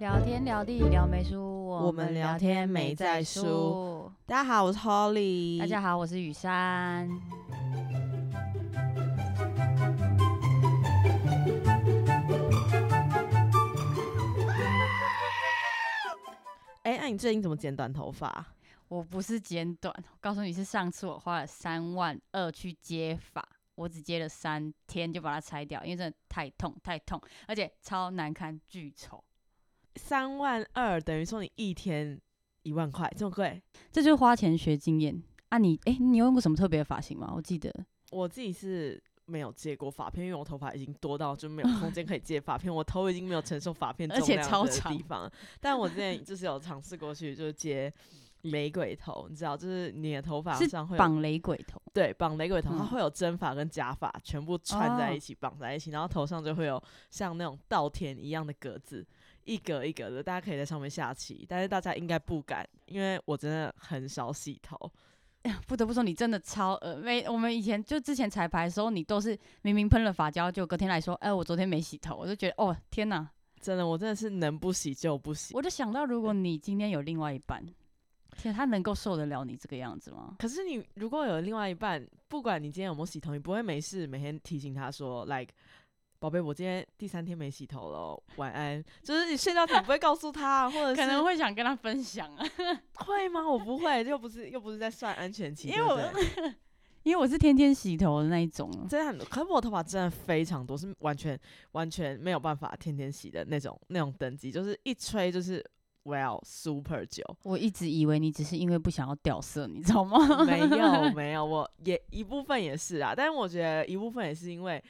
聊天聊地聊没输，我们聊天没在输。大家好，我是 Holly。大家好，我是雨珊。哎，那你最近怎么剪短头发？我不是剪短，我告诉你是上次我花了三万二去接发，我只接了三天就把它拆掉，因为真的太痛太痛，而且超难看，巨丑。三万二等于说你一天一万块，这么贵？这就是花钱学经验啊！你哎，你有用过什么特别的发型吗？我记得我自己是没有借过发片，因为我头发已经多到就没有 空间可以借发片，我头已经没有承受发片重量的地方。但我之前就是有尝试过去，就是接雷鬼头，你知道，就是你的头发上会绑雷鬼头，对，绑雷鬼头，它会有真发跟假发全部串在一起绑在一起，然后头上就会有像那种稻田一样的格子。一格一格的，大家可以在上面下棋，但是大家应该不敢，因为我真的很少洗头。不得不说，你真的超呃，没我们以前就之前彩排的时候，你都是明明喷了发胶，就隔天来说，哎，我昨天没洗头，我就觉得哦，天哪，真的，我真的是能不洗就不洗。我就想到，如果你今天有另外一半，天，他能够受得了你这个样子吗？可是你如果有另外一半，不管你今天有没有洗头，你不会没事每天提醒他说，like。宝贝，我今天第三天没洗头了，晚安。就是你睡觉前不会告诉他，或者可能会想跟他分享啊？会吗？我不会，又不是又不是在算安全期，因为我 因为我是天天洗头的那一种，真的很多。可是我头发真的非常多，是完全完全没有办法天天洗的那种那种等级，就是一吹就是 well super 久。我一直以为你只是因为不想要掉色，你知道吗？没有 没有，我也一部分也是啊，但是我觉得一部分也是因为。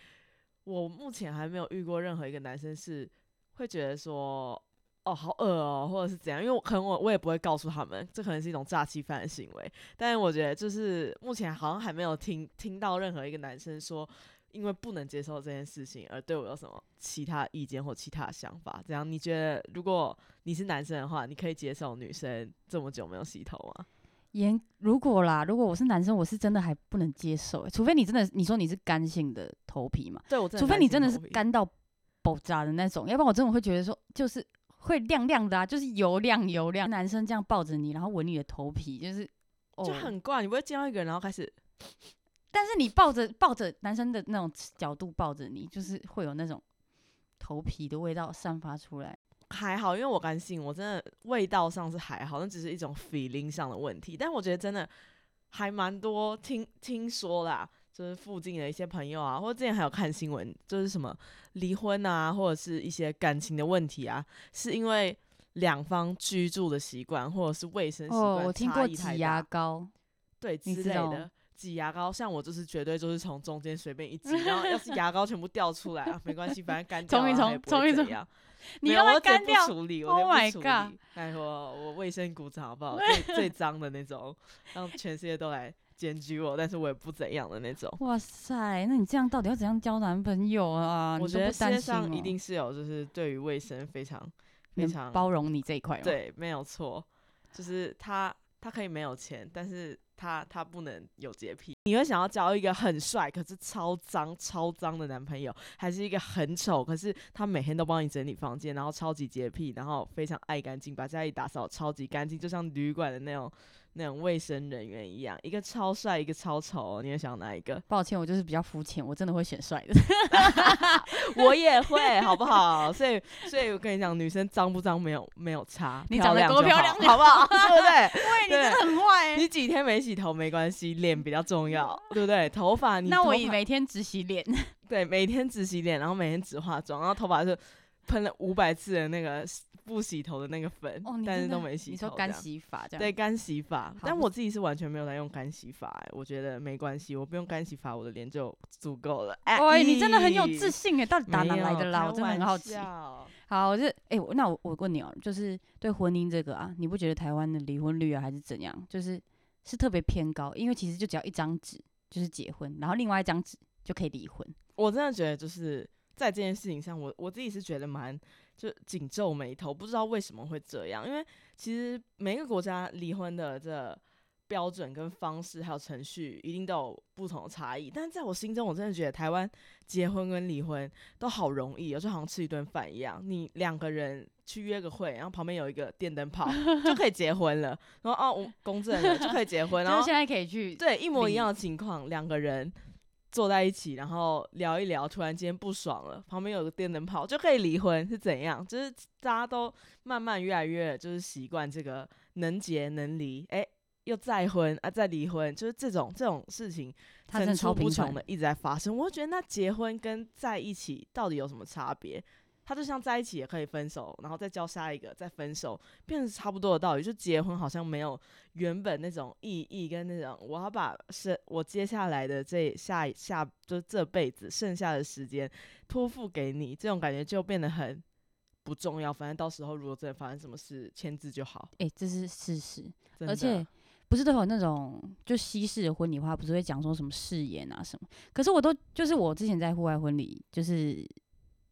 我目前还没有遇过任何一个男生是会觉得说，哦，好恶哦，或者是怎样，因为可能我我也不会告诉他们，这可能是一种诈欺犯的行为。但是我觉得，就是目前好像还没有听听到任何一个男生说，因为不能接受这件事情而对我有什么其他意见或其他想法。这样你觉得，如果你是男生的话，你可以接受女生这么久没有洗头吗？严如果啦，如果我是男生，我是真的还不能接受，除非你真的你说你是干性的头皮嘛，对，我除非你真的是干到爆炸的那种，要不然我真的会觉得说，就是会亮亮的啊，就是油亮油亮。男生这样抱着你，然后闻你的头皮，就是就很怪，你不会见到一个人然后开始，但是你抱着抱着男生的那种角度抱着你，就是会有那种头皮的味道散发出来。还好，因为我干性，我真的味道上是还好，那只是一种 feeling 上的问题。但我觉得真的还蛮多听听说啦，就是附近的一些朋友啊，或者之前还有看新闻，就是什么离婚啊，或者是一些感情的问题啊，是因为两方居住的习惯或者是卫生习惯差异挤牙膏，对之类的。挤牙膏，像我就是绝对就是从中间随便一挤，然后要是牙膏全部掉出来啊，没关系，反正干掉冲一冲，冲一冲，你要我干掉处理，Oh my god！拜托，我卫生股长好不好？最最脏的那种，让全世界都来检举我，但是我也不怎样的那种。哇塞，那你这样到底要怎样交男朋友啊？我觉得世界上一定是有，就是对于卫生非常非常包容你这一块。对，没有错，就是他他可以没有钱，但是。他他不能有洁癖，你会想要交一个很帅可是超脏超脏的男朋友，还是一个很丑可是他每天都帮你整理房间，然后超级洁癖，然后非常爱干净，把家里打扫超级干净，就像旅馆的那种。那种卫生人员一样，一个超帅，一个超丑，你会想哪一个？抱歉，我就是比较肤浅，我真的会选帅的。我也会，好不好？所以，所以我跟你讲，女生脏不脏没有没有差，你长得够漂亮，好不好？对不对？喂，你真的很坏。你几天没洗头没关系，脸比较重要，对不对？头发你，那我以每天只洗脸。对，每天只洗脸，然后每天只化妆，然后头发是喷了五百次的那个。不洗头的那个粉，但是都没洗头。你说干洗法这样？对，干洗法。但我自己是完全没有在用干洗法，哎，我觉得没关系，我不用干洗法，我的脸就足够了。哎，你真的很有自信哎，到底打哪来的啦？我真的很好奇。好，我就哎，那我我问你哦，就是对婚姻这个啊，你不觉得台湾的离婚率啊，还是怎样？就是是特别偏高？因为其实就只要一张纸就是结婚，然后另外一张纸就可以离婚。我真的觉得就是在这件事情上，我我自己是觉得蛮。就紧皱眉头，不知道为什么会这样。因为其实每个国家离婚的这标准跟方式还有程序一定都有不同的差异，但是在我心中，我真的觉得台湾结婚跟离婚都好容易，就好像吃一顿饭一样，你两个人去约个会，然后旁边有一个电灯泡 就可以结婚了，然后哦，我公证了就可以结婚，然后现在可以去对一模一样的情况，两个人坐在一起，然后聊一聊，突然间不爽了，旁边有个电灯泡就可以离婚，是怎样？就是大家都慢慢越来越就是习惯这个能结能离，哎。又再婚啊，再离婚，就是这种这种事情层出不穷的一直在发生。我觉得那结婚跟在一起到底有什么差别？他就像在一起也可以分手，然后再交下一个，再分手，变成差不多的道理。就结婚好像没有原本那种意义跟那种我要把是我接下来的这下下就这辈子剩下的时间托付给你，这种感觉就变得很不重要。反正到时候如果真的发生什么事，签字就好。哎，这是事实，而且。不是都有那种就西式的婚礼话，不是会讲说什么誓言啊什么？可是我都就是我之前在户外婚礼，就是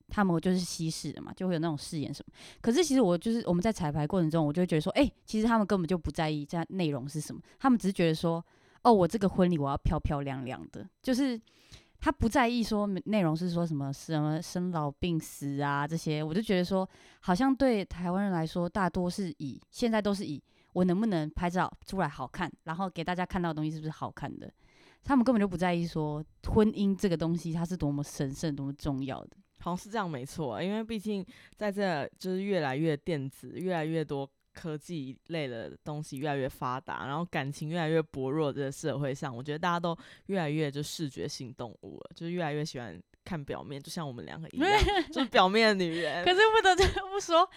他们就是西式的嘛，就会有那种誓言什么。可是其实我就是我们在彩排过程中，我就会觉得说，哎，其实他们根本就不在意这内容是什么，他们只是觉得说，哦，我这个婚礼我要漂漂亮亮的，就是他不在意说内容是说什么什么生老病死啊这些。我就觉得说，好像对台湾人来说，大多是以现在都是以。我能不能拍照出来好看，然后给大家看到的东西是不是好看的？他们根本就不在意说婚姻这个东西它是多么神圣、多么重要的。好像是这样没错，因为毕竟在这就是越来越电子、越来越多科技类的东西越来越发达，然后感情越来越薄弱这个社会上，我觉得大家都越来越就视觉性动物了，就是越来越喜欢。看表面，就像我们两个一样，就是表面的女人。可是不得 不说，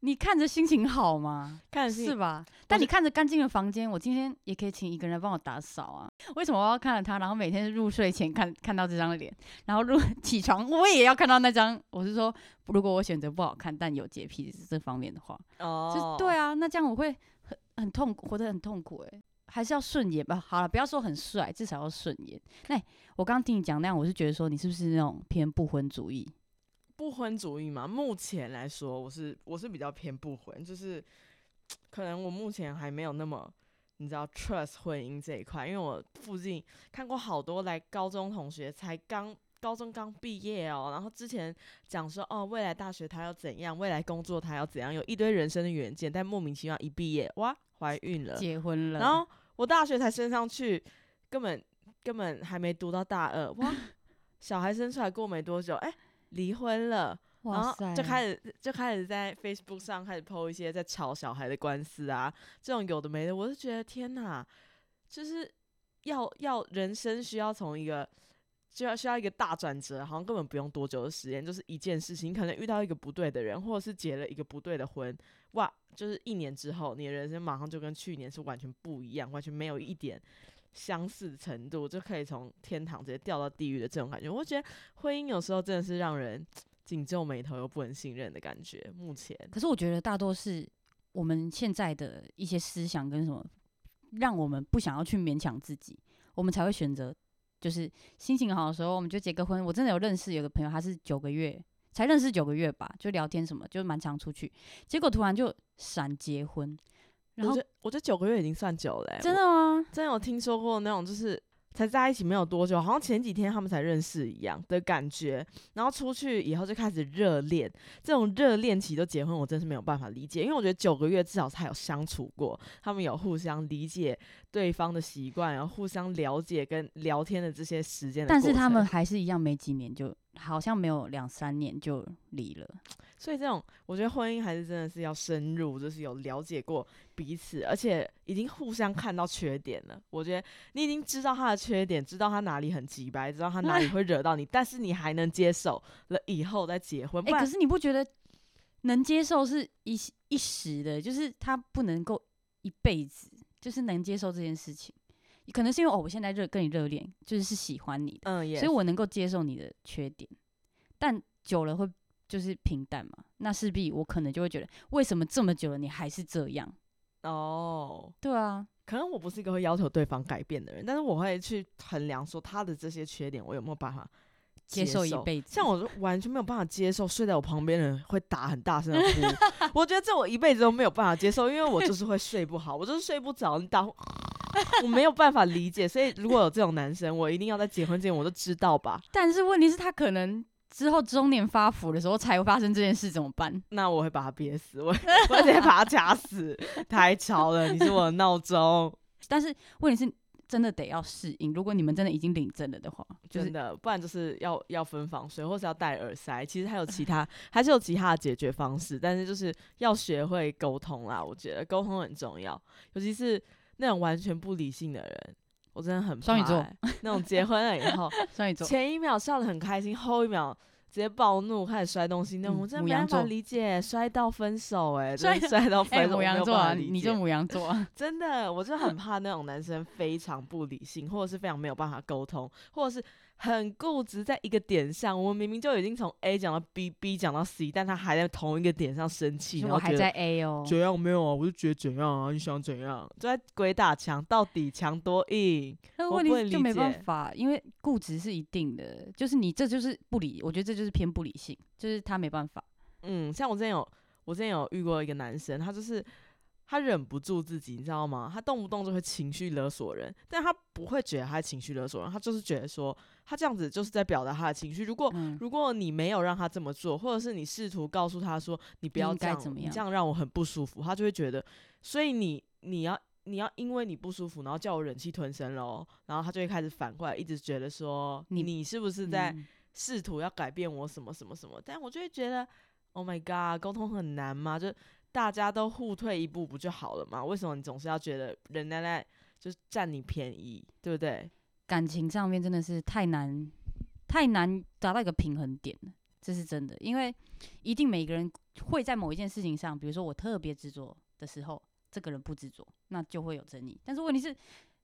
你看着心情好吗？看是吧？但你看着干净的房间，我今天也可以请一个人帮我打扫啊。为什么我要看着他，然后每天入睡前看看到这张脸，然后入 起床我也要看到那张？我是说，如果我选择不好看，但有洁癖这方面的话，哦，对啊，那这样我会很很痛苦，活得很痛苦哎。还是要顺眼吧。好了，不要说很帅，至少要顺眼。那我刚刚听你讲那样，我是觉得说你是不是那种偏不婚主义？不婚主义嘛，目前来说，我是我是比较偏不婚，就是可能我目前还没有那么你知道 trust 婚姻这一块，因为我附近看过好多来高中同学才刚高中刚毕业哦，然后之前讲说哦未来大学他要怎样，未来工作他要怎样，有一堆人生的远见，但莫名其妙一毕业哇怀孕了，结婚了，然后。我大学才升上去，根本根本还没读到大二，哇！小孩生出来过没多久，哎，离婚了，然后就开始就开始在 Facebook 上开始 po 一些在吵小孩的官司啊，这种有的没的，我就觉得天哪，就是要要人生需要从一个就要需要一个大转折，好像根本不用多久的时间，就是一件事情，你可能遇到一个不对的人，或者是结了一个不对的婚。哇，就是一年之后，你的人生马上就跟去年是完全不一样，完全没有一点相似程度，就可以从天堂直接掉到地狱的这种感觉。我觉得婚姻有时候真的是让人紧皱眉头又不能信任的感觉。目前，可是我觉得大多是我们现在的一些思想跟什么，让我们不想要去勉强自己，我们才会选择就是心情好的时候我们就结个婚。我真的有认识有个朋友，他是九个月。才认识九个月吧，就聊天什么，就蛮常出去。结果突然就闪结婚，然后我觉得九个月已经算久了。真的吗？真有听说过那种，就是才在一起没有多久，好像前几天他们才认识一样的感觉。然后出去以后就开始热恋，这种热恋期都结婚，我真是没有办法理解。因为我觉得九个月至少才有相处过，他们有互相理解对方的习惯，然后互相了解跟聊天的这些时间。但是他们还是一样，没几年就。好像没有两三年就离了，所以这种我觉得婚姻还是真的是要深入，就是有了解过彼此，而且已经互相看到缺点了。我觉得你已经知道他的缺点，知道他哪里很急白，知道他哪里会惹到你，但是你还能接受了以后再结婚。哎，可是你不觉得能接受是一一时的，就是他不能够一辈子，就是能接受这件事情。可能是因为哦，我现在热跟你热恋，就是是喜欢你的，嗯，所以我能够接受你的缺点，但久了会就是平淡嘛，那势必我可能就会觉得，为什么这么久了你还是这样？哦，对啊，可能我不是一个会要求对方改变的人，但是我会去衡量说他的这些缺点，我有没有办法接受一辈子？像我完全没有办法接受睡在我旁边的人会打很大声的呼，我觉得这我一辈子都没有办法接受，因为我就是会睡不好，我就是睡不着，你打。我没有办法理解。所以如果有这种男生，我一定要在结婚之前我都知道吧。但是问题是，他可能之后中年发福的时候才会发生这件事，怎么办？那我会把他憋死，我 我直接把他掐死，太吵了，你是我的闹钟。但是问题是。真的得要适应。如果你们真的已经领证了的话，真的，不然就是要要分房睡，或是要戴耳塞。其实还有其他，还是有其他的解决方式。但是就是要学会沟通啦，我觉得沟通很重要，尤其是那种完全不理性的人，我真的很双鱼座那种结婚了以 后，双鱼座前一秒笑得很开心，后一秒。直接暴怒，开始摔东西，那我真的没办法理解，摔到分手，哎，摔摔到分手，母羊座，你就母羊座，真的，我就很怕那种男生非常不理性，或者是非常没有办法沟通，或者是。很固执，在一个点上，我们明明就已经从 A 讲到 B，B 讲到 C，但他还在同一个点上生气，然后还在 A 哦，怎样没有啊？我就觉得怎样啊？你想怎样？就在鬼打墙，到底墙多硬？那问题就没办法，因为固执是一定的，就是你这就是不理，我觉得这就是偏不理性，就是他没办法。嗯，像我之前有，我之前有遇过一个男生，他就是。他忍不住自己，你知道吗？他动不动就会情绪勒索人，但他不会觉得他情绪勒索人，他就是觉得说他这样子就是在表达他的情绪。如果如果你没有让他这么做，或者是你试图告诉他说你不要这样，你这样让我很不舒服，他就会觉得，所以你你要你要因为你不舒服，然后叫我忍气吞声喽，然后他就会开始反过来，一直觉得说你你是不是在试图要改变我什么什么什么？但我就会觉得，Oh my God，沟通很难吗？就。大家都互退一步不就好了吗？为什么你总是要觉得人家在就是占你便宜，对不对？感情上面真的是太难，太难达到一个平衡点，这是真的。因为一定每个人会在某一件事情上，比如说我特别执着的时候，这个人不执着，那就会有争议。但是问题是。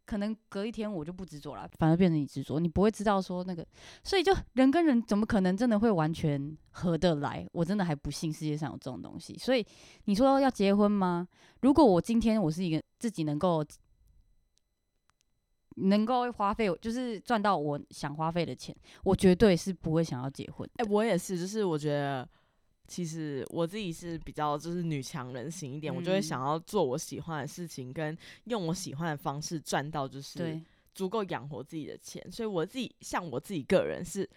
可能隔一天我就不执着了，反而变成你执着，你不会知道说那个，所以就人跟人怎么可能真的会完全合得来？我真的还不信世界上有这种东西。所以你说要结婚吗？如果我今天我是一个自己能够能够花费，就是赚到我想花费的钱，我绝对是不会想要结婚。哎，我也是，就是我觉得。其实我自己是比较就是女强人型一点，我就会想要做我喜欢的事情，跟用我喜欢的方式赚到就是足够养活自己的钱。所以我自己像我自己个人是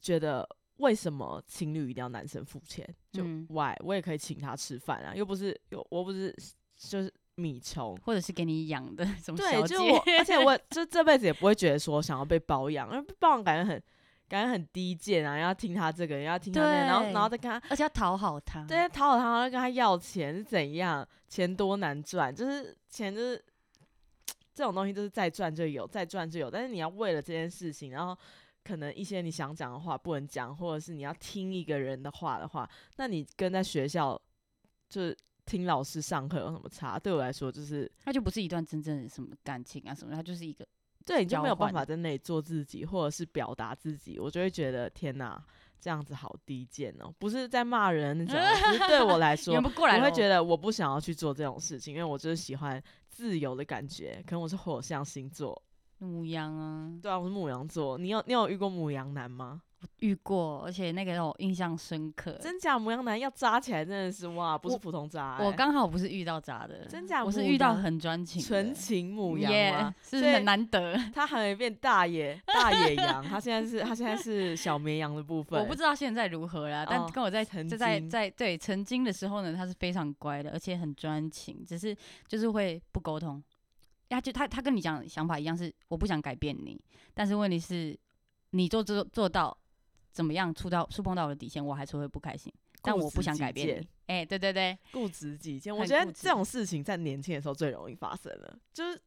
觉得，为什么情侣一定要男生付钱？就 why 我也可以请他吃饭啊，又不是又我不是就是米虫，或者是给你养的 什么对，就我而且我 就这辈子也不会觉得说想要被包养，因为包养感觉很。感觉很低贱啊！要听他这个，要听他那，然后，然后再跟他，而且要讨好他，对，讨好他，然后跟他要钱是怎样？钱多难赚，就是钱就是这种东西，就是再赚就有，再赚就有。但是你要为了这件事情，然后可能一些你想讲的话不能讲，或者是你要听一个人的话的话，那你跟在学校就是听老师上课有什么差？对我来说，就是那就不是一段真正的什么感情啊什么，它就是一个。对，你就没有办法在那里做自己，或者是表达自己，我就会觉得天哪，这样子好低贱哦！不是在骂人那种，其实对我来说，我会觉得我不想要去做这种事情，因为我就是喜欢自由的感觉。可能我是火象星座，母羊啊，对啊，我是母羊座。你有你有遇过母羊男吗？遇过，而且那个让我印象深刻。真假母羊男要扎起来，真的是哇，不是普通扎。我刚好不是遇到扎的，真假？我是遇到很专情、纯情母羊吗？是很难得。他还没变大野 大野羊，他现在是他现在是小绵羊的部分。我不知道现在如何啦，但跟我在在在在对曾经的时候呢，他是非常乖的，而且很专情，只是就是会不沟通。他就他他跟你讲想法一样，是我不想改变你，但是问题是你做做做到。怎么样触到触碰到我的底线，我还是会不开心。但我不想改变你。哎，对对对，固执己见。我觉得这种事情在年轻的时候最容易发生了。就是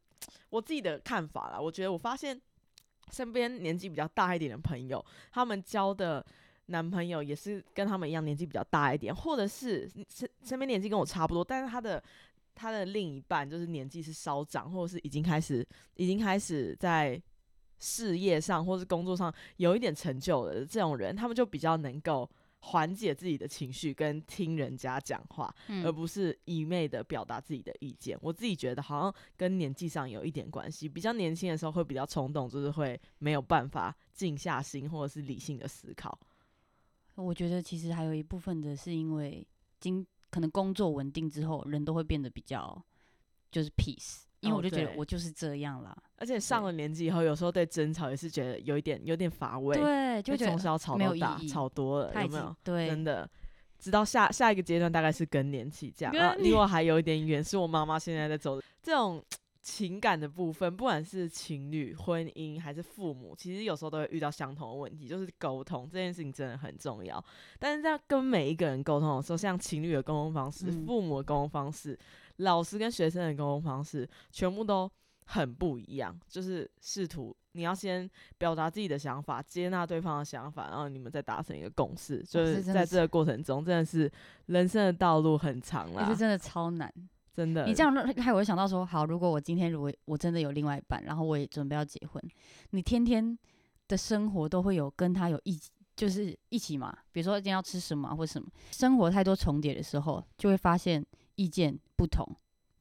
我自己的看法啦。我觉得我发现身边年纪比较大一点的朋友，他们交的男朋友也是跟他们一样年纪比较大一点，或者是身身边年纪跟我差不多，但是他的他的另一半就是年纪是稍长，或者是已经开始已经开始在。事业上或是工作上有一点成就的这种人，他们就比较能够缓解自己的情绪，跟听人家讲话，而不是一昧的表达自己的意见。我自己觉得好像跟年纪上有一点关系，比较年轻的时候会比较冲动，就是会没有办法静下心或者是理性的思考。我觉得其实还有一部分的是因为经可能工作稳定之后，人都会变得比较就是 peace。因为我就觉得我就是这样啦。而且上了年纪以后，有时候对争吵也是觉得有一点有点乏味，对，就从小吵到大，吵多了有没有？对，真的。直到下下一个阶段大概是更年期这样，啊，离我还有一点远，是我妈妈现在在走这种情感的部分，不管是情侣、婚姻还是父母，其实有时候都会遇到相同的问题，就是沟通这件事情真的很重要。但是在跟每一个人沟通的时候，像情侣的沟通方式、父母的沟通方式、老师跟学生的沟通方式，全部都很不一样，就是试图。你要先表达自己的想法，接纳对方的想法，然后你们再达成一个共识。就是在这个过程中，真的是人生的道路很长了，是真的超难，真的。你这样害我想到说，好，如果我今天如果我真的有另外一半，然后我也准备要结婚，你天天的生活都会有跟他有一就是一起嘛？比如说今天要吃什么或什么，生活太多重叠的时候，就会发现意见不同。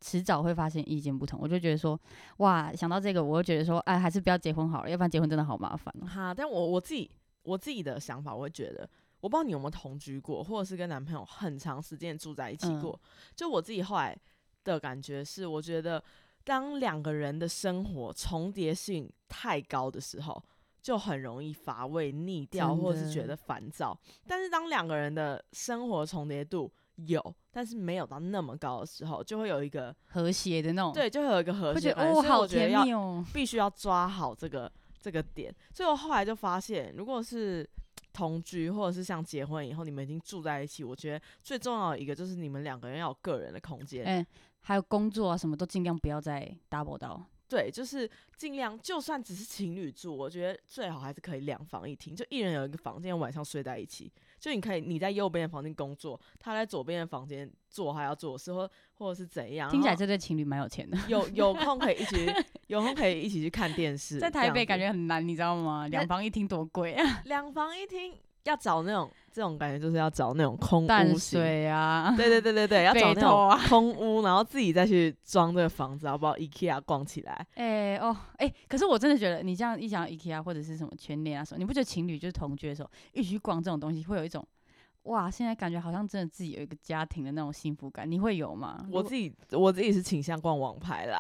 迟早会发现意见不同，我就觉得说，哇，想到这个，我就觉得说，哎，还是不要结婚好了，要不然结婚真的好麻烦哈，但我我自己我自己的想法，我会觉得，我不知道你有没有同居过，或者是跟男朋友很长时间住在一起过。就我自己后来的感觉是，我觉得当两个人的生活重叠性太高的时候，就很容易乏味、腻掉，或者是觉得烦躁。但是当两个人的生活重叠度，有，但是没有到那么高的时候，就会有一个和谐的那种，对，就会有一个和谐。哦，好甜蜜哦！必须要抓好这个这个点。所以我后来就发现，如果是同居，或者是像结婚以后，你们已经住在一起，我觉得最重要的一个就是你们两个人要有个人的空间。哎，还有工作啊，什么都尽量不要再 double 到。对，就是尽量，就算只是情侣住，我觉得最好还是可以两房一厅，就一人有一个房间，晚上睡在一起。就你可以，你在右边的房间工作，他在左边的房间做还要做的事，或或者是怎样。听起来这对情侣蛮有钱的。有有空可以一起，有空可以一起去看电视。在台北感觉很难，你知道吗？两房一厅多贵啊！两房一厅。要找那种这种感觉，就是要找那种空屋型啊，对对对对对，要找那种空屋，然后自己再去装这个房子，好不好？IKEA 逛起来。哎哦哎，可是我真的觉得，你这样一讲 IKEA 或者是什么全联啊什么，你不觉得情侣就是同居的时候一起去逛这种东西，会有一种哇，现在感觉好像真的自己有一个家庭的那种幸福感？你会有吗？我自己我自己是倾向逛网拍啦，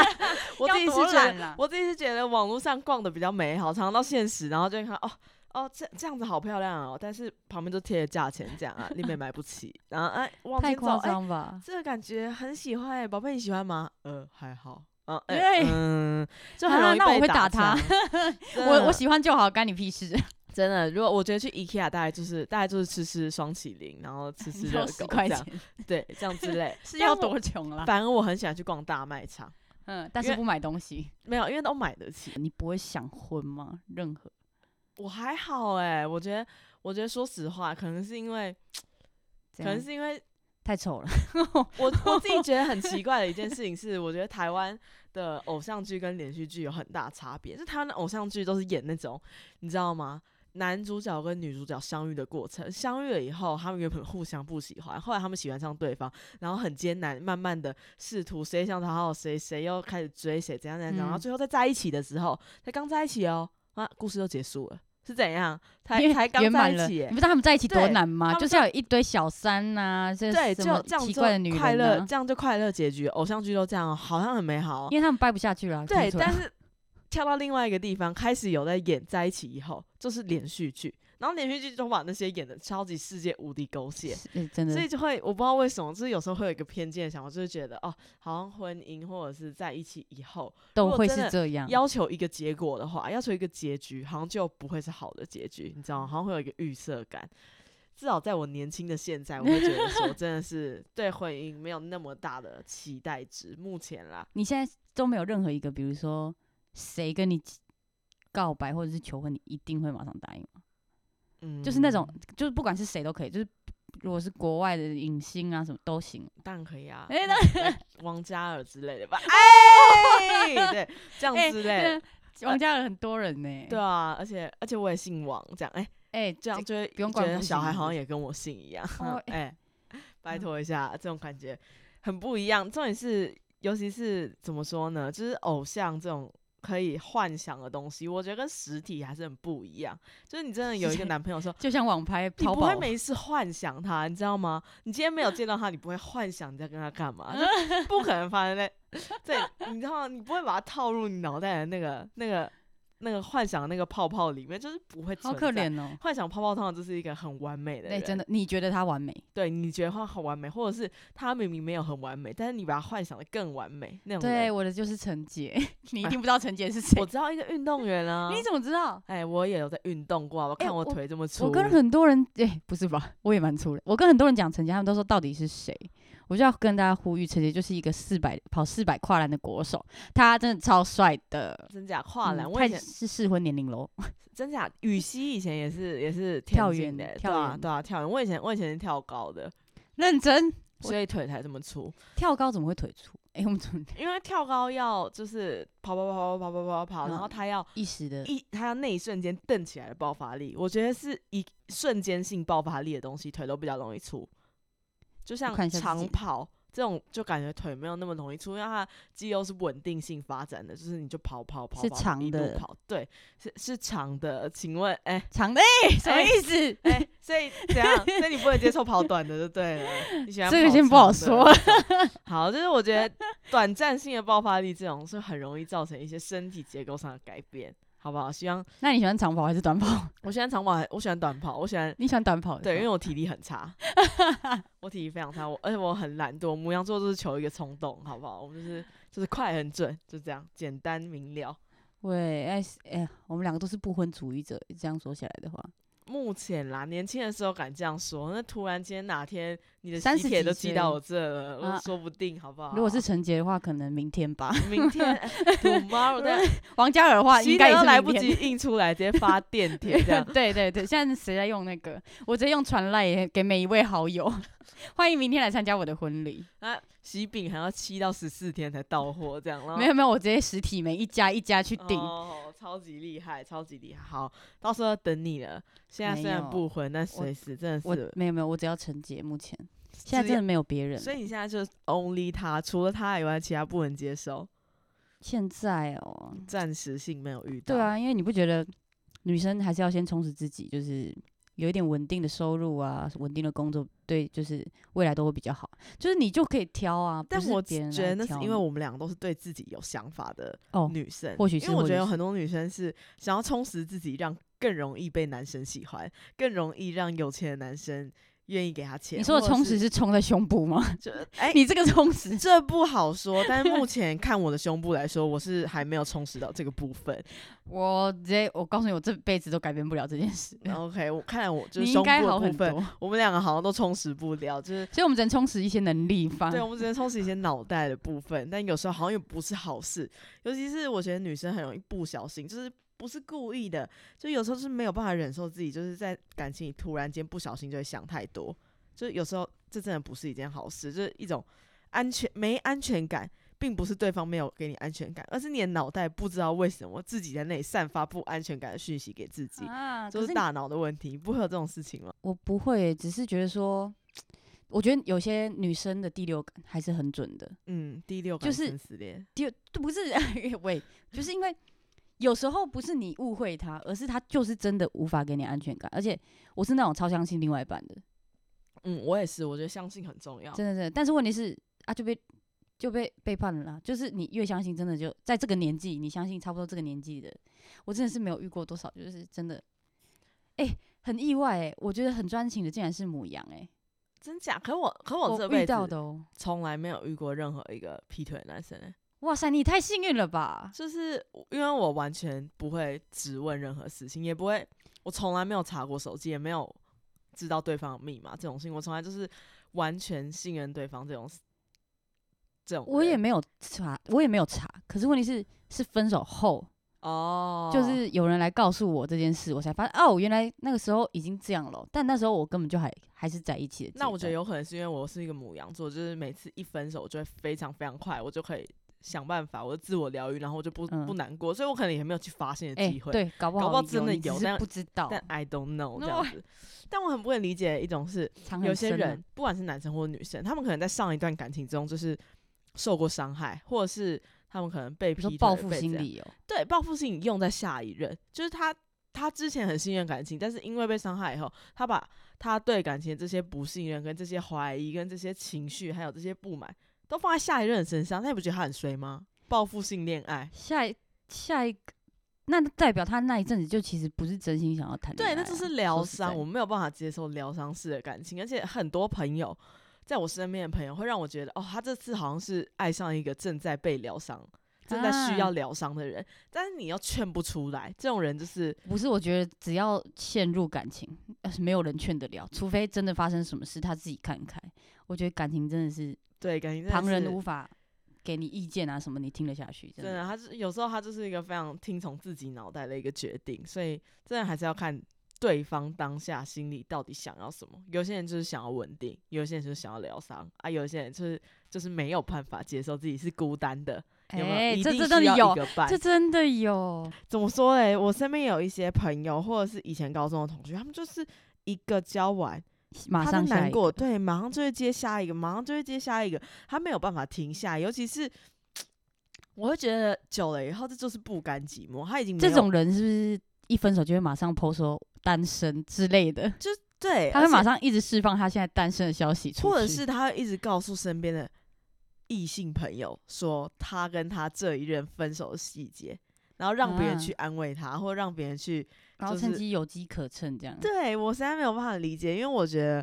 我自己是觉得我自己是觉得网络上逛的比较美好，常常到现实，然后就看哦。哦，这这样子好漂亮哦，但是旁边都贴了价钱，这样啊，你们买不起，然后哎，往前走，哎，这个感觉很喜欢哎，宝贝你喜欢吗？呃，还好，嗯，嗯，就很容易被打他，我我喜欢就好，干你屁事。真的，如果我觉得去 IKEA 大概就是大概就是吃吃双麒麟，然后吃吃热狗这样，对，这样之类。是要多穷了？反而我很喜欢去逛大卖场，嗯，但是不买东西，没有，因为都买得起。你不会想婚吗？任何？我还好哎，我觉得，我觉得说实话，可能是因为，可能是因为太丑了。我我自己觉得很奇怪的一件事情是，我觉得台湾的偶像剧跟连续剧有很大差别。就台湾的偶像剧都是演那种，你知道吗？男主角跟女主角相遇的过程，相遇了以后，他们原本互相不喜欢，后来他们喜欢上对方，然后很艰难，慢慢的试图谁想讨好谁，谁又开始追谁，怎样怎样，然后最后在在一起的时候，才刚在一起哦，啊，故事就结束了。是怎样？才才刚在一起，你不知道他们在一起多难吗？就是要有一堆小三呐，这对，就这样奇怪的女人，快乐这样就快乐结局。偶像剧都这样，好像很美好，因为他们掰不下去了。对，但 是跳到另外一个地方，开始有在演在一起以后，就是连续剧。然后连续剧就把那些演的超级世界无敌狗血，真的，所以就会我不知道为什么，就是有时候会有一个偏见的想法，就是觉得哦，好像婚姻或者是在一起以后都会是这样，要求一个结果的话，要求一个结局，好像就不会是好的结局，你知道吗？好像会有一个预设感。至少在我年轻的现在，我会觉得说，真的是对婚姻没有那么大的期待值。目前啦，你现在都没有任何一个，比如说谁跟你告白或者是求婚，你一定会马上答应吗？就是那种，就是不管是谁都可以，就是如果是国外的影星啊，什么都行，当然可以啊，王嘉尔之类的吧，哎，对，这样之类，王嘉尔很多人呢，对啊，而且而且我也姓王，这样，哎哎，这样就会不用管小孩好像也跟我姓一样，哎，拜托一下，这种感觉很不一样。重点是，尤其是怎么说呢，就是偶像这种。可以幻想的东西，我觉得跟实体还是很不一样。就是你真的有一个 男朋友说，就像网拍，你不会没事幻想他，你知道吗？你今天没有见到他，你不会幻想你在跟他干嘛？不可能发生在在，你知道吗？你不会把它套入你脑袋的那个那个。那个幻想那个泡泡里面，就是不会好可怜哦。幻想泡泡通常就是一个很完美的，对，真的，你觉得他完美？对，你觉得他很完美，或者是他明明没有很完美，但是你把他幻想的更完美那种。对，我的就是陈杰，你一定不知道陈杰是谁。我知道一个运动员啊。你怎么知道？哎，我也有在运动过，我看我腿这么粗。我跟很多人，哎，不是吧？我也蛮粗的。我跟很多人讲陈杰，他们都说到底是谁？我就要跟大家呼吁，陈杰就是一个四百跑四百跨栏的国手，他真的超帅的。真假跨栏？我以前是适婚年龄喽。真假？羽西以前也是也是跳远的，对啊对啊跳远。我以前我以前是跳高的，认真，所以腿才这么粗。跳高怎么会腿粗？哎，我们怎么？因为跳高要就是跑跑跑跑跑跑跑跑，然后他要一时的，一他要那一瞬间蹬起来的爆发力，我觉得是一瞬间性爆发力的东西，腿都比较容易粗。就像长跑这种，就感觉腿没有那么容易粗，因为它肌肉是稳定性发展的，就是你就跑跑跑，是长的跑，对，是是长的。请问，哎，长的什么意思？哎，所以怎样？所以你不能接受跑短的就对了。你喜欢这个先不好说。好，就是我觉得短暂性的爆发力这种是很容易造成一些身体结构上的改变。好不好？希望那你喜欢长跑还是短跑？我喜欢长跑，我喜欢短跑。我喜欢你喜欢短跑？对，因为我体力很差，我体力非常差，我而且我很懒惰。母羊座就是求一个冲动，好不好？我们就是就是快很准，就这样简单明了。喂，哎哎，我们两个都是不婚主义者，这样说起来的话。目前啦，年轻的时候敢这样说，那突然间哪天你的喜帖都寄到我这了，我说不定好不好？如果是陈杰的话，可能明天吧。明天，tomorrow。王嘉尔的话，应该都来不及印出来，直接发电帖这样。对对对，现在谁在用那个？我直接用传赖给每一位好友，欢迎明天来参加我的婚礼。啊，喜饼还要七到十四天才到货，这样。没有没有，我直接实体每一家一家去订。哦超级厉害，超级厉害！好，到时候要等你了。现在虽然不婚，但随时真的是没有没有，我只要成结。目前现在真的没有别人，所以你现在就 only 他，除了他以外，其他不能接受。现在哦，暂时性没有遇到。对啊，因为你不觉得女生还是要先充实自己，就是。有一点稳定的收入啊，稳定的工作，对，就是未来都会比较好。就是你就可以挑啊，但我觉得那是因为我们两个都是对自己有想法的女生，或许因为我觉得有很多女生是想要充实自己，让更容易被男生喜欢，更容易让有钱的男生。愿意给他钱？你说的充实是充在胸部吗？就哎，你这个充实这不好说。但是 目前看我的胸部来说，我是还没有充实到这个部分。我直接我告诉你，我这辈子都改变不了这件事。OK，我看来我就是胸部的部分，我们两个好像都充实不了。就是，所以我们只能充实一些能力方。对，我们只能充实一些脑袋的部分。但有时候好像又不是好事，尤其是我觉得女生很容易不小心，就是。不是故意的，就有时候是没有办法忍受自己，就是在感情里突然间不小心就会想太多，就有时候这真的不是一件好事，就是一种安全没安全感，并不是对方没有给你安全感，而是你的脑袋不知道为什么自己在那里散发不安全感的讯息给自己，就是大脑的问题，不会有这种事情吗？我不会，只是觉得说，我觉得有些女生的第六感还是很准的，嗯，第六感就是第不是 喂，就是因为。有时候不是你误会他，而是他就是真的无法给你安全感。而且我是那种超相信另外一半的。嗯，我也是，我觉得相信很重要。真的，真的。但是问题是啊，就被就被背叛了啦。就是你越相信，真的就在这个年纪，你相信差不多这个年纪的，我真的是没有遇过多少，就是真的，哎，很意外哎，我觉得很专情的竟然是母羊哎，真假？可我可我这辈子哦，从来没有遇过任何一个劈腿的男生哎。哇塞，你太幸运了吧！就是因为我完全不会质问任何事情，也不会，我从来没有查过手机，也没有知道对方的密码这种事情，我从来就是完全信任对方这种这种。我也没有查，我也没有查，可是问题是，是分手后哦，就是有人来告诉我这件事，我才发现哦，原来那个时候已经这样了。但那时候我根本就还还是在一起的。那我觉得有可能是因为我是一个母羊座，就是每次一分手，我就会非常非常快，我就可以。想办法，我就自我疗愈，然后我就不不难过，所以我可能也没有去发现的机会。对，搞不好真的有，但不知道。但 I don't know 这样子。但我很不能理解一种是，有些人不管是男生或者女生，他们可能在上一段感情中就是受过伤害，或者是。他们可能被劈报复心理哦，对，报复心理用在下一任，就是他他之前很信任感情，但是因为被伤害以后，他把他对感情这些不信任、跟这些怀疑、跟这些情绪，还有这些不满，都放在下一任身上，那你不觉得他很衰吗？报复性恋爱，下一下一个，那代表他那一阵子就其实不是真心想要谈恋爱，对，那就是疗伤，我没有办法接受疗伤式的感情，而且很多朋友在我身边的朋友会让我觉得，哦，他这次好像是爱上一个正在被疗伤、正在需要疗伤的人，但是你又劝不出来，这种人就是不是？我觉得只要陷入感情，要是没有人劝得了，除非真的发生什么事，他自己看开。我觉得感情真的是对感情旁人无法。给你意见啊什么，你听得下去？真的，他是有时候他就是一个非常听从自己脑袋的一个决定，所以真的还是要看对方当下心里到底想要什么。有些人就是想要稳定，有些人就是想要疗伤啊，有些人就是就是没有办法接受自己是孤单的。哎，这真的有，这真的有。怎么说嘞？我身边有一些朋友，或者是以前高中的同学，他们就是一个交完。马上难过，对，马上就会接下一个，马上就会接下一个，他没有办法停下。尤其是我会觉得久了以后，这就是不甘寂寞。他已经这种人是不是一分手就会马上抛说单身之类的？就对，他会马上一直释放他现在单身的消息，或者是他会一直告诉身边的异性朋友说他跟他这一任分手的细节，然后让别人去安慰他，或者让别人去。然后趁机有机可乘，这样。对我实在没有办法理解，因为我觉得，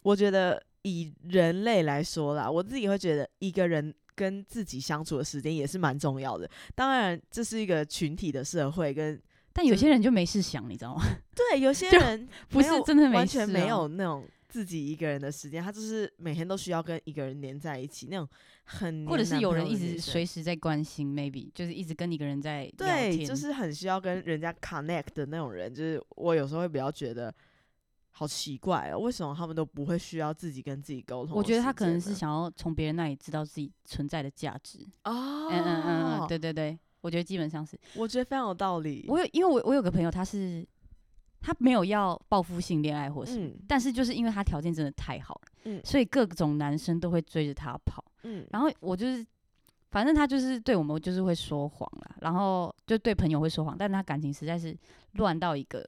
我觉得以人类来说啦，我自己会觉得一个人跟自己相处的时间也是蛮重要的。当然，这是一个群体的社会，跟但有些人就没事想，你知道吗？对，有些人不是真的完全没有那种。自己一个人的时间，他就是每天都需要跟一个人黏在一起，那种很或者是有人一直随时在关心，maybe 就是一直跟一个人在对，就是很需要跟人家 connect 的那种人。就是我有时候会比较觉得好奇怪哦，为什么他们都不会需要自己跟自己沟通？我觉得他可能是想要从别人那里知道自己存在的价值哦，嗯嗯嗯，对对对，我觉得基本上是，我觉得非常有道理。我有，因为我我有个朋友，他是。他没有要报复性恋爱或是，但是就是因为他条件真的太好了，嗯，所以各种男生都会追着他跑，嗯，然后我就是，反正他就是对我们就是会说谎啦，然后就对朋友会说谎，但是他感情实在是乱到一个，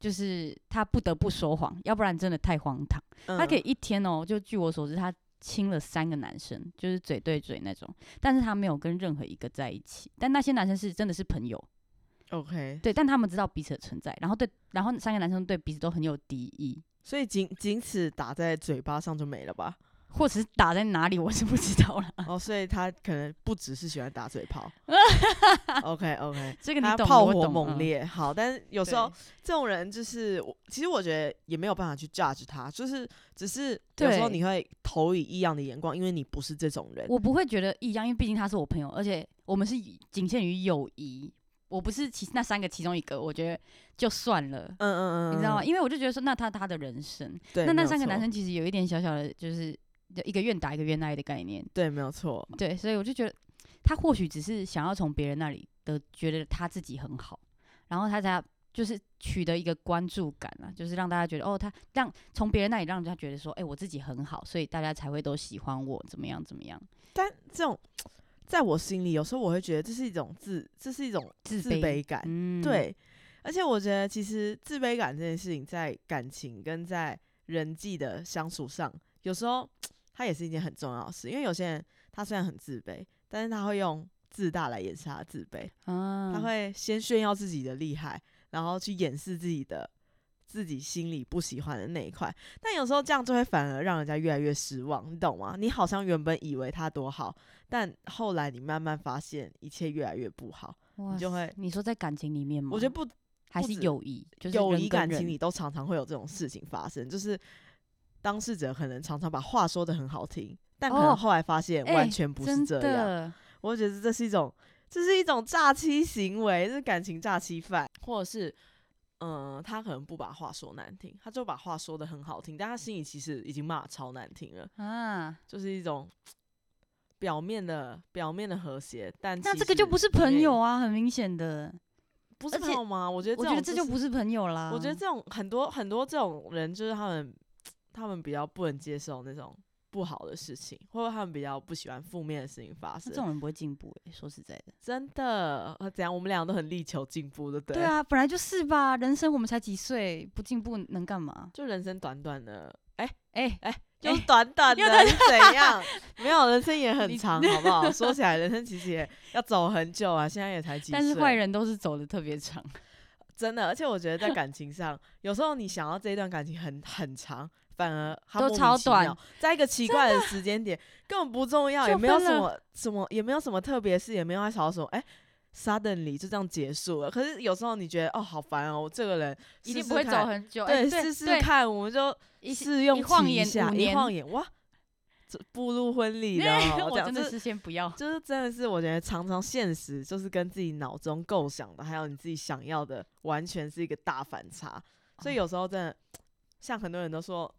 就是他不得不说谎，要不然真的太荒唐。他可以一天哦，就据我所知，他亲了三个男生，就是嘴对嘴那种，但是他没有跟任何一个在一起，但那些男生是真的是朋友。OK，对，但他们知道彼此的存在，然后对，然后三个男生对彼此都很有敌意，所以仅仅此打在嘴巴上就没了吧？或者是打在哪里，我是不知道了。哦，所以他可能不只是喜欢打嘴炮。OK OK，这个你懂，炮火猛烈。好，但是有时候这种人就是我，其实我觉得也没有办法去 judge 他，就是只是有时候你会投以异样的眼光，因为你不是这种人。我不会觉得异样，因为毕竟他是我朋友，而且我们是仅限于友谊。我不是其那三个其中一个，我觉得就算了。嗯嗯嗯，你知道吗？因为我就觉得说，那他他的人生，那那三个男生其实有一点小小的，就是一个愿打一个愿挨的概念。对，没有错。对，所以我就觉得他或许只是想要从别人那里的觉得他自己很好，然后他才就是取得一个关注感啊，就是让大家觉得哦，他让从别人那里让人家觉得说，哎，我自己很好，所以大家才会都喜欢我，怎么样怎么样？但这种。在我心里，有时候我会觉得这是一种自，这是一种自卑感。对，而且我觉得其实自卑感这件事情，在感情跟在人际的相处上，有时候 它也是一件很重要的事。因为有些人他虽然很自卑，但是他会用自大来掩饰他的自卑。他会先炫耀自己的厉害，然后去掩饰自己的。自己心里不喜欢的那一块，但有时候这样就会反而让人家越来越失望，你懂吗？你好像原本以为他多好，但后来你慢慢发现一切越来越不好，你就会你说在感情里面吗？我觉得不还是友谊，就是友谊感情里都常常会有这种事情发生，就是当事者可能常常把话说的很好听，但可能后来发现完全不是这样。我觉得这是一种，这是一种诈欺行为，是感情诈欺犯，或者是。嗯，他可能不把话说难听，他就把话说的很好听，但他心里其实已经骂超难听了啊，就是一种表面的表面的和谐，但那这个就不是朋友啊，很明显的，不是朋友吗？我觉得我觉得这就不是朋友啦。我觉得这种很多很多这种人，就是他们他们比较不能接受那种不好的事情，或者他们比较不喜欢负面的事情发生。这种人不会进步诶，说实在的，真的。怎样？我们两个都很力求进步，对不对？对啊，本来就是吧。人生我们才几岁，不进步能干嘛？就人生短短的，哎哎哎，就短短的是怎样？没有，人生也很长，好不好？说起来，人生其实也要走很久啊。现在也才几岁，但是坏人都是走的特别长，真的。而且我觉得在感情上，有时候你想要这一段感情很很长。反而都超短，在一个奇怪的时间点，根本不重要，也没有什么什么，也没有什么特别事，也没有在吵什么，哎，suddenly 就这样结束了。可是有时候你觉得，哦，好烦哦，我这个人一定不会走很久，对，试试看，我们就试用一下，一晃眼，哇，步入婚礼了，我真的是先不要，就是真的是我觉得常常现实就是跟自己脑中构想的，还有你自己想要的，完全是一个大反差。所以有时候真的，像很多人都说。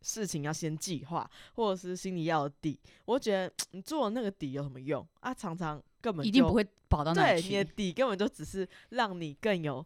事情要先计划，或者是心里要有底。我觉得你做那个底有什么用啊？常常根本一定不会保到哪去。对，你的底根本就只是让你更有，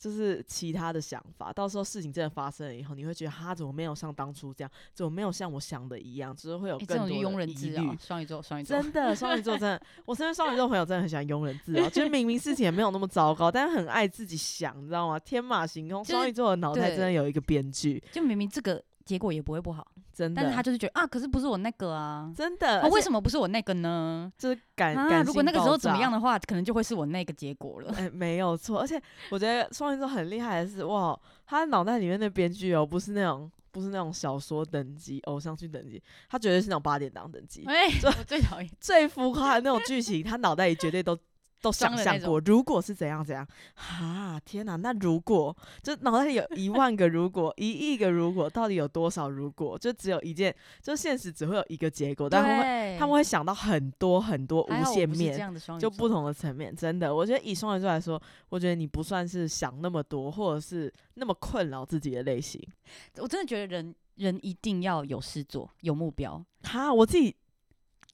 就是其他的想法。到时候事情真的发生了以后，你会觉得他怎么没有像当初这样，怎么没有像我想的一样，就是会有更多的疑虑。双鱼座，双鱼座，真的，双鱼座真的，我身边双鱼座朋友真的很喜欢庸人自扰。就是明明事情也没有那么糟糕，但是很爱自己想，你知道吗？天马行空，双鱼座的脑袋真的有一个编剧。就明明这个。结果也不会不好，真的。但是他就是觉得啊，可是不是我那个啊，真的。为什么不是我那个呢？就是感感如果那个时候怎么样的话，可能就会是我那个结果了。哎，没有错。而且我觉得双鱼座很厉害的是，哇，他脑袋里面的编剧哦，不是那种不是那种小说等级、偶像剧等级，他绝对是那种八点档等级。哎，我最讨厌最浮夸的那种剧情，他脑袋里绝对都。都想象过，如果是怎样怎样，哈，天哪！那如果就脑袋里有一万个如果，一亿个如果，到底有多少如果？就只有一件，就现实只会有一个结果，但他们他们会想到很多很多无限面，就不同的层面。真的，我觉得以双鱼座来说，我觉得你不算是想那么多，或者是那么困扰自己的类型。我真的觉得人人一定要有事做，有目标。哈，我自己。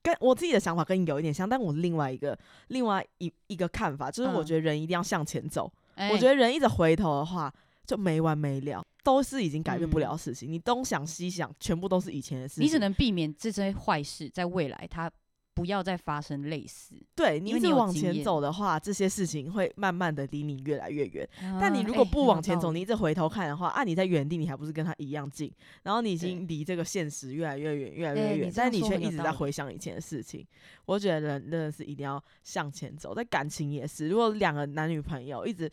跟我自己的想法跟你有一点像，但我另外一个另外一一个看法就是，我觉得人一定要向前走。我觉得人一直回头的话，就没完没了，都是已经改变不了事情。你东想西想，全部都是以前的事情。你只能避免这些坏事在未来它。不要再发生类似。对你一直往前走的话，这些事情会慢慢的离你越来越远。但你如果不往前走，你一直回头看的话，啊，你在原地，你还不是跟他一样近？然后你已经离这个现实越来越远，越来越远。但你却一直在回想以前的事情。我觉得人真的是一定要向前走，在感情也是。如果两个男女朋友一直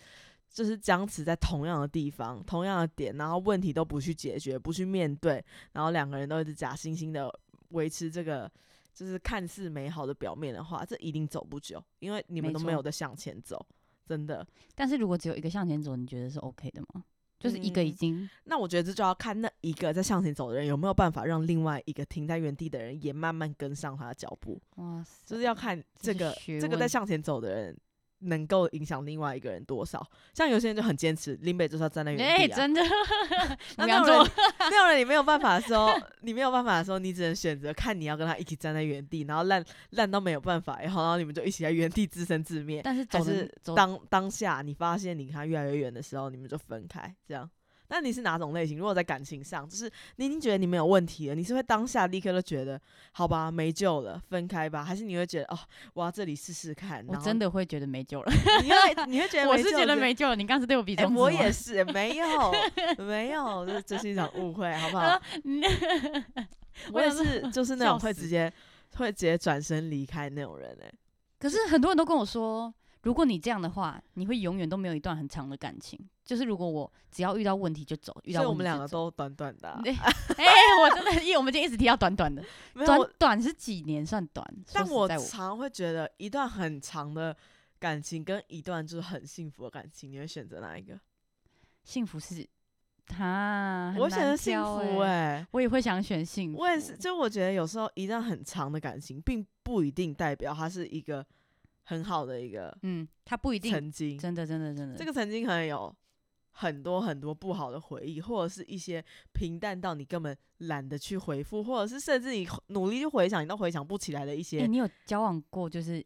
就是僵持在同样的地方、同样的点，然后问题都不去解决、不去面对，然后两个人都一直假惺惺的维持这个。就是看似美好的表面的话，这一定走不久，因为你们都没有在向前走，真的。但是如果只有一个向前走，你觉得是 OK 的吗？就是一个已经……那我觉得这就要看那一个在向前走的人有没有办法让另外一个停在原地的人也慢慢跟上他的脚步。哇，就是要看这个这个在向前走的人。能够影响另外一个人多少？像有些人就很坚持，林北就是要站在原地啊。真的，那那种人，那种人你没有办法的时候，你没有办法的时候，你只能选择看你要跟他一起站在原地，然后烂烂到没有办法，然后然后你们就一起在原地自生自灭。但是，还是当当下你发现你跟他越来越远的时候，你们就分开，这样。那你是哪种类型？如果在感情上，就是你已经觉得你没有问题了，你是会当下立刻就觉得好吧，没救了，分开吧？还是你会觉得哦，我要这里试试看？我真的会觉得没救了。你会你会觉得我是觉得没救了。你刚才对我比中我也是没有 没有，这这是一场误会，好不好？我也是，就是那种会直接会直接转身离开那种人哎。可是很多人都跟我说。如果你这样的话，你会永远都没有一段很长的感情。就是如果我只要遇到问题就走，遇到我们两个都短短的。哎，我真的，因为我们今天一直提到短短的，短短是几年算短？但我常会觉得一段很长的感情跟一段就是很幸福的感情，你会选择哪一个？幸福是他，我选择幸福。哎，我也会想选幸福。我也是，就我觉得有时候一段很长的感情，并不一定代表它是一个。很好的一个，嗯，他不一定曾经真的真的真的，这个曾经可能有很多很多不好的回忆，或者是一些平淡到你根本懒得去回复，或者是甚至你努力去回想，你都回想不起来的一些。你有交往过，就是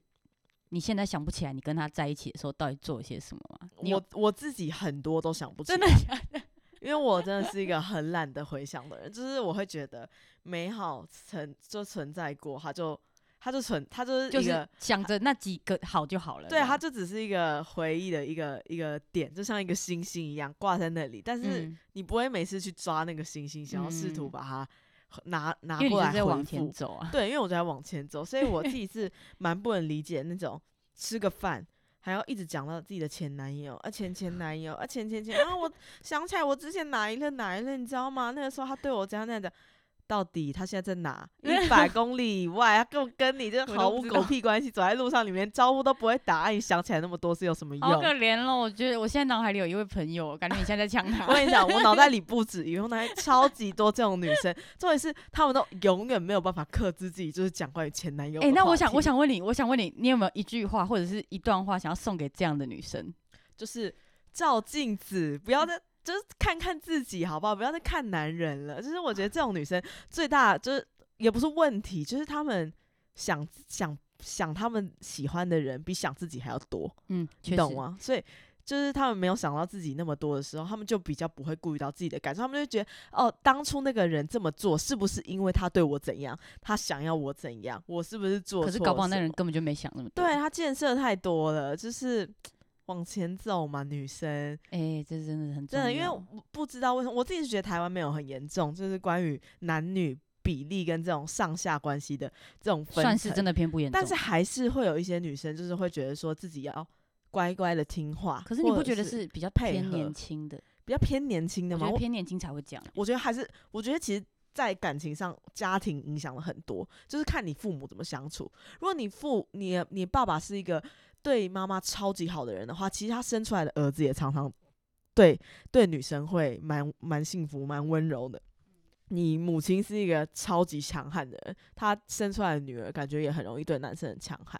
你现在想不起来你跟他在一起的时候到底做了些什么吗？我我自己很多都想不起来，真的假的？因为我真的是一个很懒得回想的人，就是我会觉得美好存就存在过，它就它就存，他就是就是想着那几个好就好了。对，他就只是一个回忆的一个一个点，就像一个星星一样挂在那里。但是你不会每次去抓那个星星，想要试图把它拿拿过来往前走啊。对，因为我在往前走，所以我自己 是蛮不能理解那种吃个饭。还要一直讲到自己的前男友啊，前前男友啊，前前前啊！我 想起来，我之前哪一任哪一任，你知道吗？那个时候他对我怎样那样的。到底他现在在哪？一百公里以外，他根本跟你就毫无狗屁关系。走在路上，里面招呼都不会打。你想起来那么多是有什么用？好可怜了，我觉得我现在脑海里有一位朋友，感觉你现在在呛他。我跟你讲，我脑袋里 不止一位，脑袋超级多这种女生。重点是他们都永远没有办法克制自己，就是讲关于前男友。哎，那我想，我想问你，我想问你，你有没有一句话或者是一段话想要送给这样的女生？就是照镜子，不要再。就是看看自己好不好，不要再看男人了。就是我觉得这种女生最大就是也不是问题，就是他们想想想他们喜欢的人比想自己还要多。嗯，你懂吗？所以就是他们没有想到自己那么多的时候，他们就比较不会顾虑到自己的感受。他们就觉得哦，当初那个人这么做是不是因为他对我怎样，他想要我怎样，我是不是做错？可是搞不好那人根本就没想那么多。对他建设太多了，就是。往前走嘛，女生。哎，这真的很真的，因为我不知道为什么，我自己是觉得台湾没有很严重，就是关于男女比例跟这种上下关系的这种分算是真的偏不严重。但是还是会有一些女生，就是会觉得说自己要乖乖的听话。可是你不觉得是比较偏年轻的，比较偏年轻的吗？偏年轻才会讲。我觉得还是，我觉得其实，在感情上，家庭影响了很多，就是看你父母怎么相处。如果你父你你爸爸是一个。对妈妈超级好的人的话，其实他生出来的儿子也常常对对女生会蛮蛮幸福、蛮温柔的。你母亲是一个超级强悍的人，她生出来的女儿感觉也很容易对男生很强悍。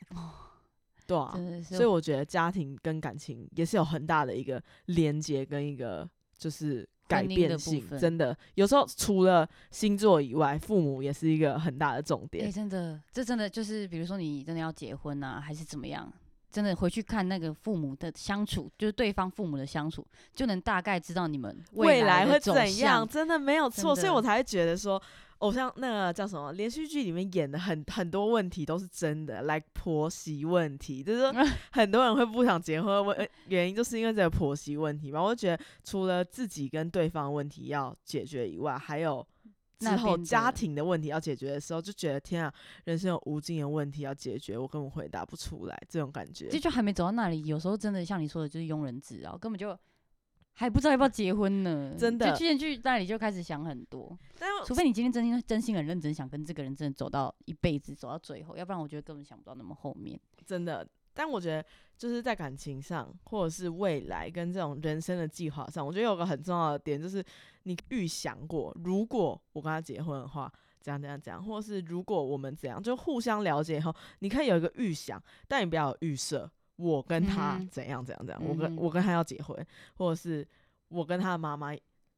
对啊，所以我觉得家庭跟感情也是有很大的一个连接跟一个就是改变性。真的，有时候除了星座以外，父母也是一个很大的重点。真的，这真的就是，比如说你真的要结婚啊，还是怎么样？真的回去看那个父母的相处，就是对方父母的相处，就能大概知道你们未来会怎样。真的没有错，所以我才会觉得说，偶像那个叫什么连续剧里面演的很很多问题都是真的，like 婆媳问题，就是说 很多人会不想结婚，问原因就是因为这个婆媳问题嘛。我就觉得除了自己跟对方问题要解决以外，还有。之后家庭的问题要解决的时候，就觉得天啊，人生有无尽的问题要解决，我根本回答不出来，这种感觉。这就还没走到那里，有时候真的像你说的，就是庸人自扰，根本就还不知道要不要结婚呢。真的，就去去那里就开始想很多。但除非你今天真心真心很认真，想跟这个人真的走到一辈子，走到最后，要不然我觉得根本想不到那么后面。真的。但我觉得就是在感情上，或者是未来跟这种人生的计划上，我觉得有个很重要的点，就是你预想过，如果我跟他结婚的话，怎样怎样怎样，或者是如果我们怎样，就互相了解以后，你可以有一个预想，但你不要有预设，我跟他怎样怎样怎样，我跟我跟他要结婚，或者是我跟他的妈妈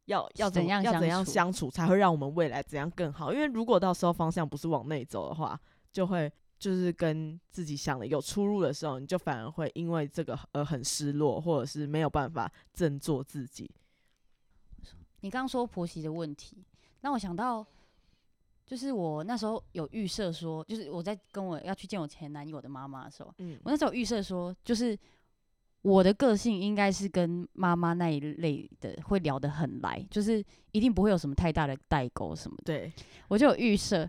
要要怎样要怎样相处，才会让我们未来怎样更好。因为如果到时候方向不是往内走的话，就会。就是跟自己想的有出入的时候，你就反而会因为这个而很失落，或者是没有办法振作自己。你刚刚说婆媳的问题，让我想到，就是我那时候有预设说，就是我在跟我要去见我前男友的妈妈的时候，嗯，我那时候预设说，就是我的个性应该是跟妈妈那一类的会聊得很来，就是一定不会有什么太大的代沟什么的。对，我就有预设。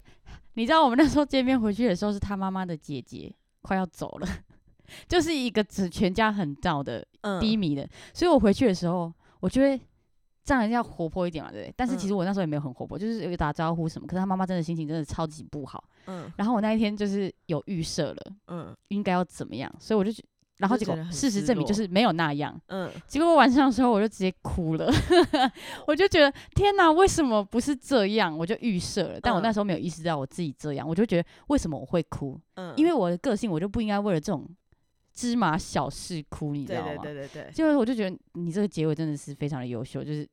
你知道我们那时候见面回去的时候，是他妈妈的姐姐快要走了，就是一个只全家很燥的低迷的，所以我回去的时候，我觉得这样要活泼一点嘛，对不对？但是其实我那时候也没有很活泼，就是有打招呼什么。可是他妈妈真的心情真的超级不好，嗯。然后我那一天就是有预设了，嗯，应该要怎么样，所以我就。然后结果事实证明就是没有那样，嗯，结果晚上的时候我就直接哭了，我就觉得天哪，为什么不是这样？我就预设了，但我那时候没有意识到我自己这样，我就觉得为什么我会哭？嗯，因为我的个性我就不应该为了这种芝麻小事哭，你知道吗？对对对对对，就是我就觉得你这个结尾真的是非常的优秀，就是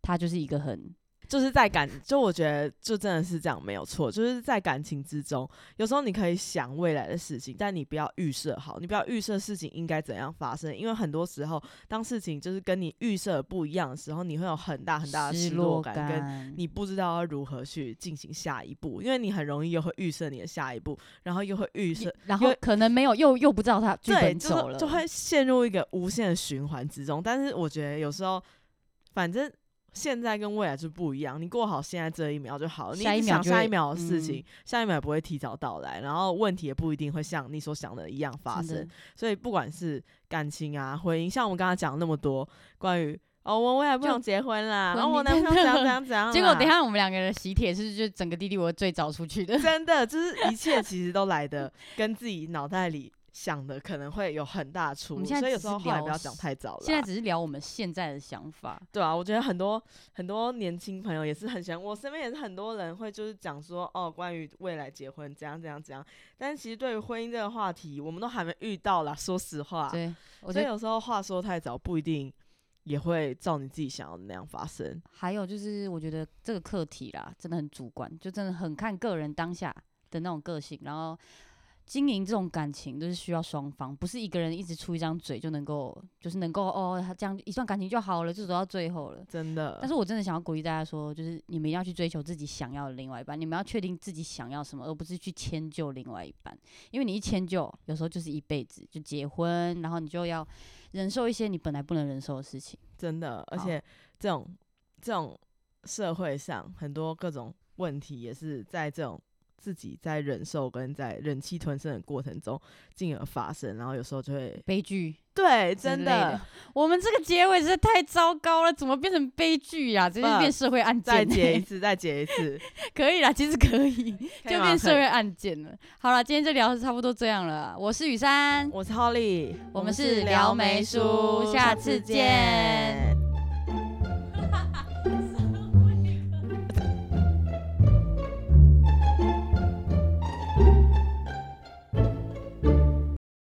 他就是一个很。就是在感，就我觉得就真的是这样没有错，就是在感情之中，有时候你可以想未来的事情，但你不要预设好，你不要预设事情应该怎样发生，因为很多时候当事情就是跟你预设不一样的时候，你会有很大很大的失落感，跟你不知道要如何去进行下一步，因为你很容易又会预设你的下一步，然后又会预设，然后可能没有又又不知道他剧本走了，就会陷入一个无限的循环之中。但是我觉得有时候，反正。现在跟未来是不一样，你过好现在这一秒就好。你想下一秒的事情，下一秒不会提早到来，然后问题也不一定会像你所想的一样发生。所以不管是感情啊、婚姻，像我们刚刚讲那么多关于哦，我未来不想结婚啦，然后我男朋友 怎样怎样怎样。结果等下我们两个人喜帖是就整个弟弟我最早出去的，真的就是一切其实都来的跟自己脑袋里。想的可能会有很大出入，所以有时候话不要讲太早了。现在只是聊我们现在的想法，对啊，我觉得很多很多年轻朋友也是很喜欢，我身边也是很多人会就是讲说哦，关于未来结婚怎样怎样怎样。但其实对于婚姻这个话题，我们都还没遇到啦。说实话，对，所以有时候话说太早不一定也会照你自己想要的那样发生。还有就是，我觉得这个课题啦，真的很主观，就真的很看个人当下的那种个性，然后。经营这种感情都是需要双方，不是一个人一直出一张嘴就能够，就是能够哦，这样一段感情就好了，就走到最后了。真的。但是我真的想要鼓励大家说，就是你们要去追求自己想要的另外一半，你们要确定自己想要什么，而不是去迁就另外一半。因为你一迁就，有时候就是一辈子就结婚，然后你就要忍受一些你本来不能忍受的事情。真的，而且这种这种社会上很多各种问题也是在这种。自己在忍受跟在忍气吞声的过程中，进而发生，然后有时候就会悲剧。对，真的，我们这个结尾实在太糟糕了，怎么变成悲剧呀？直接变社会案件。再结一次，再结一次，可以啦，其实可以，就变社会案件了。好了，今天就聊差不多这样了。我是雨珊，我是 Holly，我们是撩眉叔，下次见。